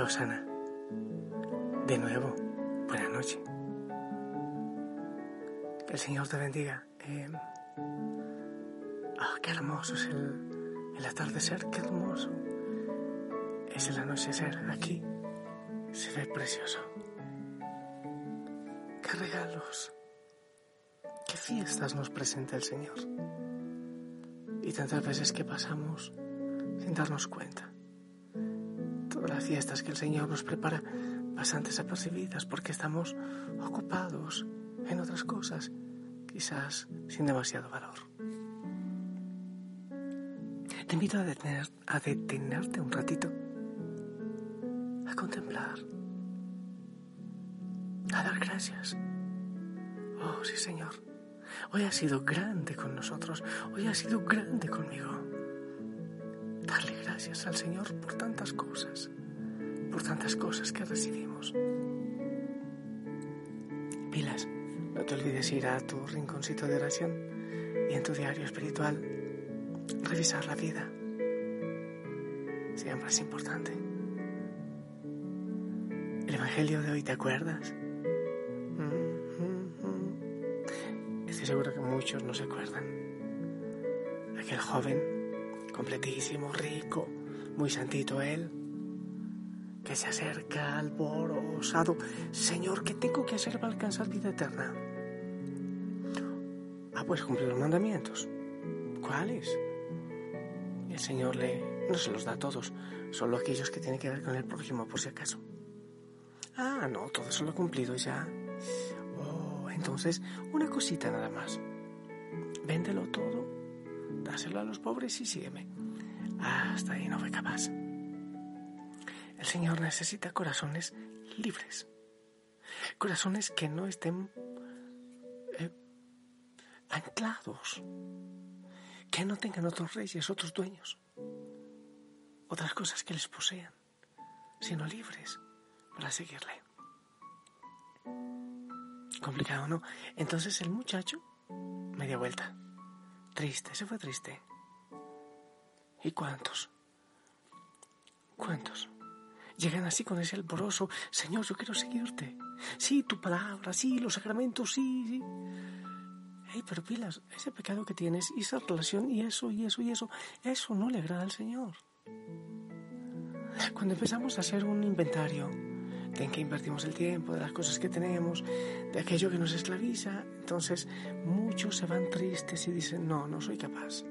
Osana. De nuevo, buena noche. Que el Señor te bendiga. Eh, oh, qué hermoso es el, el atardecer, qué hermoso es el anochecer. Aquí se ve precioso. Qué regalos, qué fiestas nos presenta el Señor. Y tantas veces que pasamos sin darnos cuenta fiestas que el Señor nos prepara bastante desapercibidas porque estamos ocupados en otras cosas, quizás sin demasiado valor. Te invito a, detener, a detenerte un ratito, a contemplar, a dar gracias. Oh, sí, Señor. Hoy ha sido grande con nosotros. Hoy ha sido grande conmigo darle gracias al Señor por tantas cosas, por tantas cosas que recibimos. Pilas, no te olvides ir a tu rinconcito de oración y en tu diario espiritual revisar la vida. Siempre es importante. El Evangelio de hoy, ¿te acuerdas? Estoy seguro que muchos no se acuerdan. Aquel joven completísimo, rico, muy santito él, se acerca alborozado. Señor, ¿qué tengo que hacer para alcanzar vida eterna? Ah, pues cumplir los mandamientos. ¿Cuáles? El Señor le, no se los da a todos, solo aquellos que tienen que ver con el prójimo, por si acaso. Ah, no, todo eso lo he cumplido ya. Oh, entonces, una cosita nada más. Véndelo todo dáselo a los pobres y sígueme. Hasta ahí no fue capaz. El Señor necesita corazones libres, corazones que no estén eh, anclados, que no tengan otros reyes, otros dueños, otras cosas que les posean, sino libres para seguirle. Complicado, ¿no? Entonces el muchacho, media vuelta, Triste, se fue triste. ¿Y cuántos? ¿Cuántos? Llegan así con ese alboroso, Señor, yo quiero seguirte. Sí, tu palabra, sí, los sacramentos, sí, sí. Hey, pero pilas, ese pecado que tienes y esa relación y eso y eso y eso, eso no le agrada al Señor. Cuando empezamos a hacer un inventario de en qué invertimos el tiempo, de las cosas que tenemos, de aquello que nos esclaviza. Entonces muchos se van tristes y dicen, no, no soy capaz.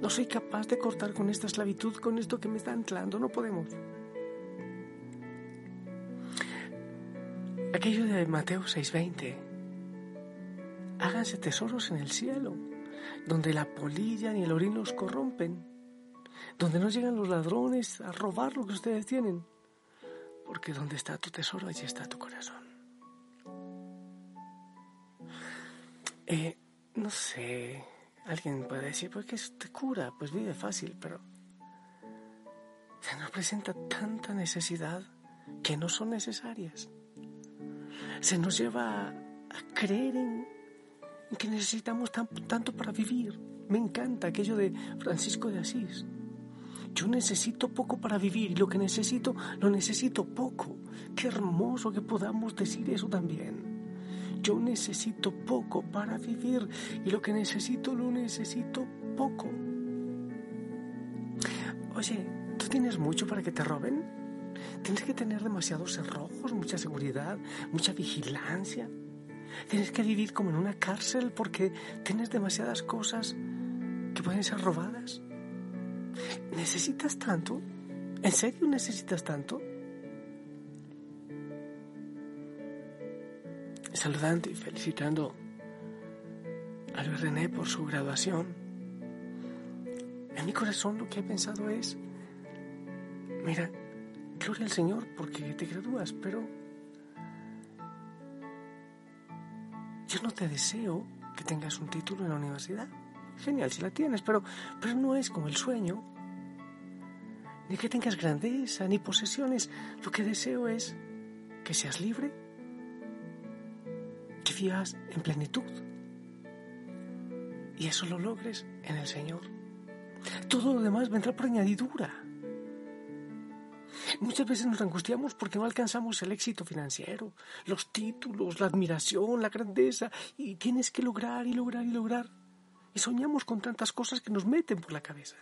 No soy capaz de cortar con esta esclavitud, con esto que me está anclando, no podemos. Aquello de Mateo 6:20. Háganse tesoros en el cielo, donde la polilla ni el orín los corrompen, donde no llegan los ladrones a robar lo que ustedes tienen porque donde está tu tesoro, allí está tu corazón. Eh, no sé, alguien puede decir, ¿por qué te cura? Pues vive fácil, pero se nos presenta tanta necesidad que no son necesarias. Se nos lleva a, creer en, que necesitamos tanto para vivir. Me encanta aquello de Francisco de Asís. Yo necesito poco para vivir y lo que necesito, lo necesito poco. Qué hermoso que podamos decir eso también. Yo necesito poco para vivir y lo que necesito, lo necesito poco. Oye, ¿tú tienes mucho para que te roben? Tienes que tener demasiados cerrojos, mucha seguridad, mucha vigilancia. Tienes que vivir como en una cárcel porque tienes demasiadas cosas que pueden ser robadas. ¿Necesitas tanto? ¿En serio necesitas tanto? Saludando y felicitando a Luis René por su graduación. En mi corazón lo que he pensado es, mira, gloria al Señor porque te gradúas, pero yo no te deseo que tengas un título en la universidad. Genial si la tienes, pero, pero no es como el sueño. Ni que tengas grandeza, ni posesiones. Lo que deseo es que seas libre, que vivas en plenitud. Y eso lo logres en el Señor. Todo lo demás vendrá por añadidura. Muchas veces nos angustiamos porque no alcanzamos el éxito financiero, los títulos, la admiración, la grandeza, y tienes que lograr y lograr y lograr. Y soñamos con tantas cosas que nos meten por la cabeza.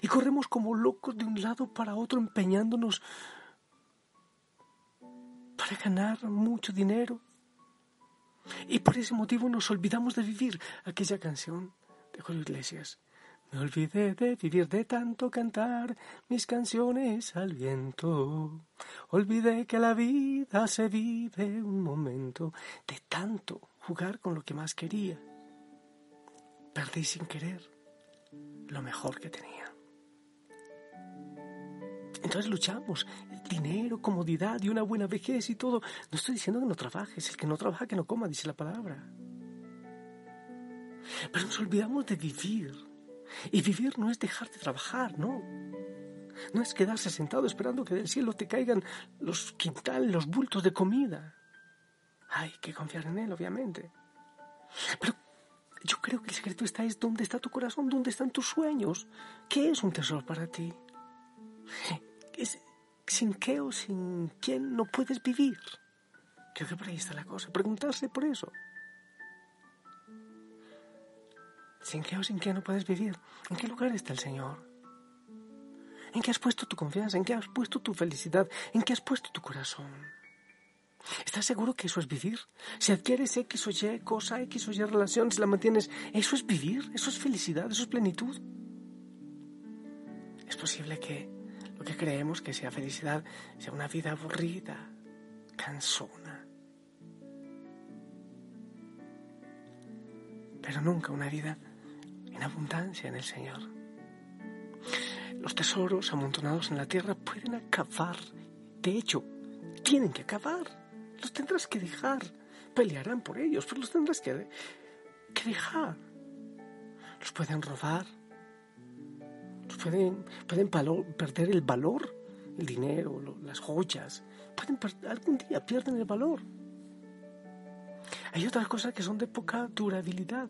Y corremos como locos de un lado para otro empeñándonos para ganar mucho dinero. Y por ese motivo nos olvidamos de vivir aquella canción de Julio Iglesias. Me olvidé de vivir de tanto cantar mis canciones al viento. Olvidé que la vida se vive un momento de tanto jugar con lo que más quería. Perdí sin querer lo mejor que tenía. Entonces luchamos. Dinero, comodidad y una buena vejez y todo. No estoy diciendo que no trabajes. El que no trabaja, que no coma, dice la palabra. Pero nos olvidamos de vivir. Y vivir no es dejar de trabajar, no. No es quedarse sentado esperando que del cielo te caigan los quintales, los bultos de comida. Hay que confiar en Él, obviamente. Pero yo creo que el secreto está es dónde está tu corazón, dónde están tus sueños. ¿Qué es un tesoro para ti? sin qué o sin quién no puedes vivir. Creo que por ahí está la cosa. Preguntarse por eso. ¿Sin qué o sin qué no puedes vivir? ¿En qué lugar está el Señor? ¿En qué has puesto tu confianza? ¿En qué has puesto tu felicidad? ¿En qué has puesto tu corazón? ¿Estás seguro que eso es vivir? Si adquieres X o Y cosa, X o Y relación, si la mantienes, ¿eso es vivir? ¿Eso es felicidad? ¿Eso es plenitud? Es posible que lo que creemos que sea felicidad sea una vida aburrida, cansona. Pero nunca una vida en abundancia en el Señor. Los tesoros amontonados en la tierra pueden acabar. De hecho, tienen que acabar. Los tendrás que dejar. Pelearán por ellos, pero los tendrás que, que dejar. Los pueden robar, pueden, perder el valor, el dinero, las joyas. Pueden algún día pierden el valor. Hay otras cosas que son de poca durabilidad.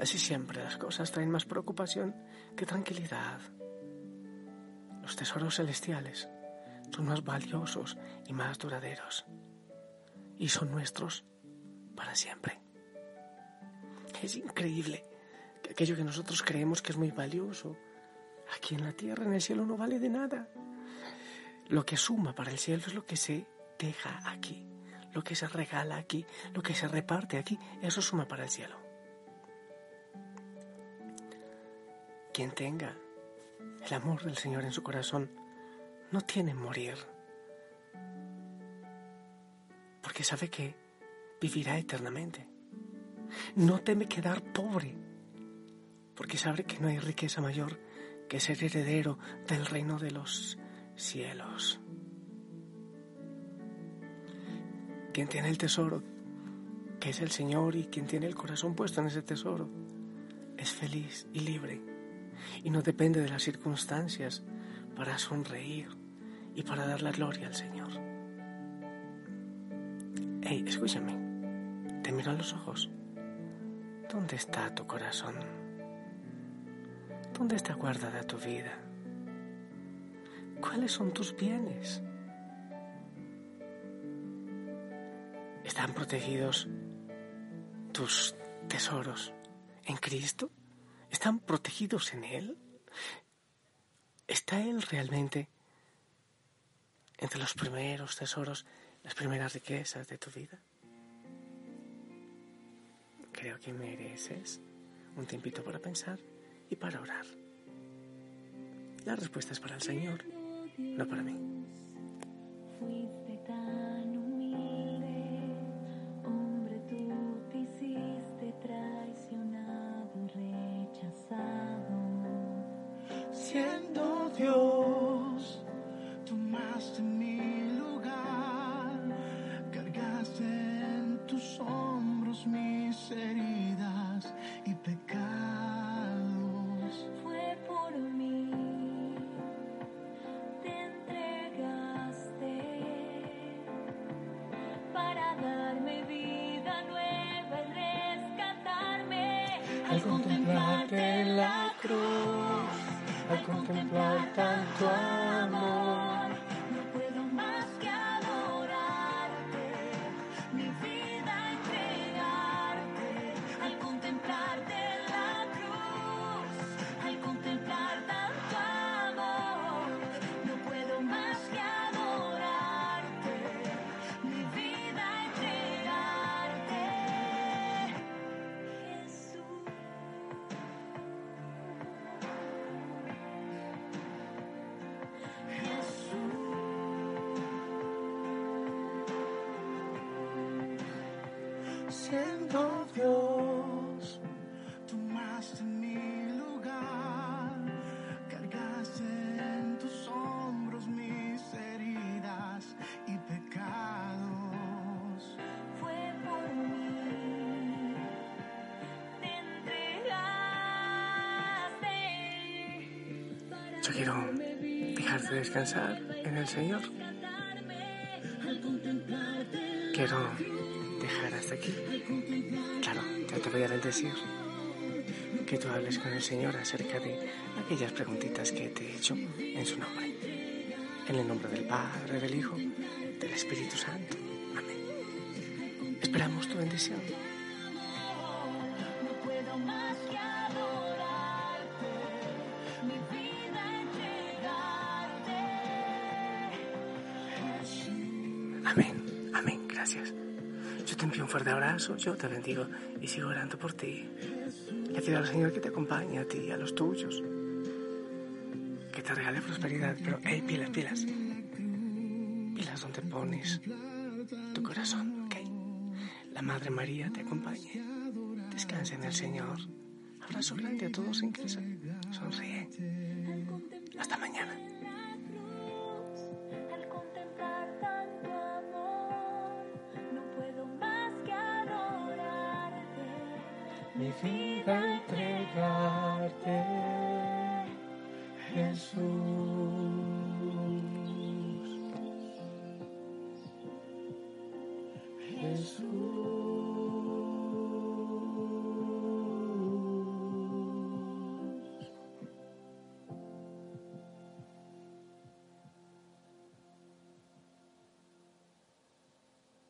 Casi siempre las cosas traen más preocupación que tranquilidad. Los tesoros celestiales son más valiosos y más duraderos. Y son nuestros para siempre. Es increíble aquello que nosotros creemos que es muy valioso, aquí en la tierra, en el cielo, no vale de nada. Lo que suma para el cielo es lo que se deja aquí, lo que se regala aquí, lo que se reparte aquí, eso suma para el cielo. Quien tenga el amor del Señor en su corazón no tiene morir, porque sabe que vivirá eternamente. No teme quedar pobre, porque sabe que no hay riqueza mayor que ser heredero del reino de los cielos. Quien tiene el tesoro, que es el Señor, y quien tiene el corazón puesto en ese tesoro, es feliz y libre, y no depende de las circunstancias para sonreír y para dar la gloria al Señor. Hey, escúchame, te miro a los ojos. ¿Dónde está tu corazón? ¿Dónde está guardada tu vida? ¿Cuáles son tus bienes? ¿Están protegidos tus tesoros en Cristo? ¿Están protegidos en Él? ¿Está Él realmente entre los primeros tesoros, las primeras riquezas de tu vida? Creo que mereces un tiempito para pensar y para orar. La respuesta es para el Señor, no para mí. Siendo Dios, tomaste mi lugar, cargaste en tus hombros mis heridas y pecados. Fue por mí, te entregaste para darme vida nueva y rescatarme. Al contemplarte la cruz, al contemplar tanto amor. Siendo Dios, Tomaste mi lugar, cargaste en tus hombros mis heridas y pecados. fue por mí. Te entregaste. yo quiero dejarte descansar en el Señor. Quiero dejar hasta aquí. Claro, ya te voy a decir que tú hables con el Señor acerca de aquellas preguntitas que te he hecho en su nombre. En el nombre del Padre, del Hijo, del Espíritu Santo. Amén. Esperamos tu bendición. Amén, amén, gracias. Yo te envío un fuerte abrazo, yo te bendigo y sigo orando por ti. Le pido al Señor que te acompañe a ti y a los tuyos. Que te regale prosperidad, pero hey, pilas, pilas. Pilas donde pones tu corazón, ¿ok? La Madre María te acompañe. Descansa en el Señor. Abrazo grande a todos en casa. Sonríe. Hasta mañana. Vida entregarte, Jesús.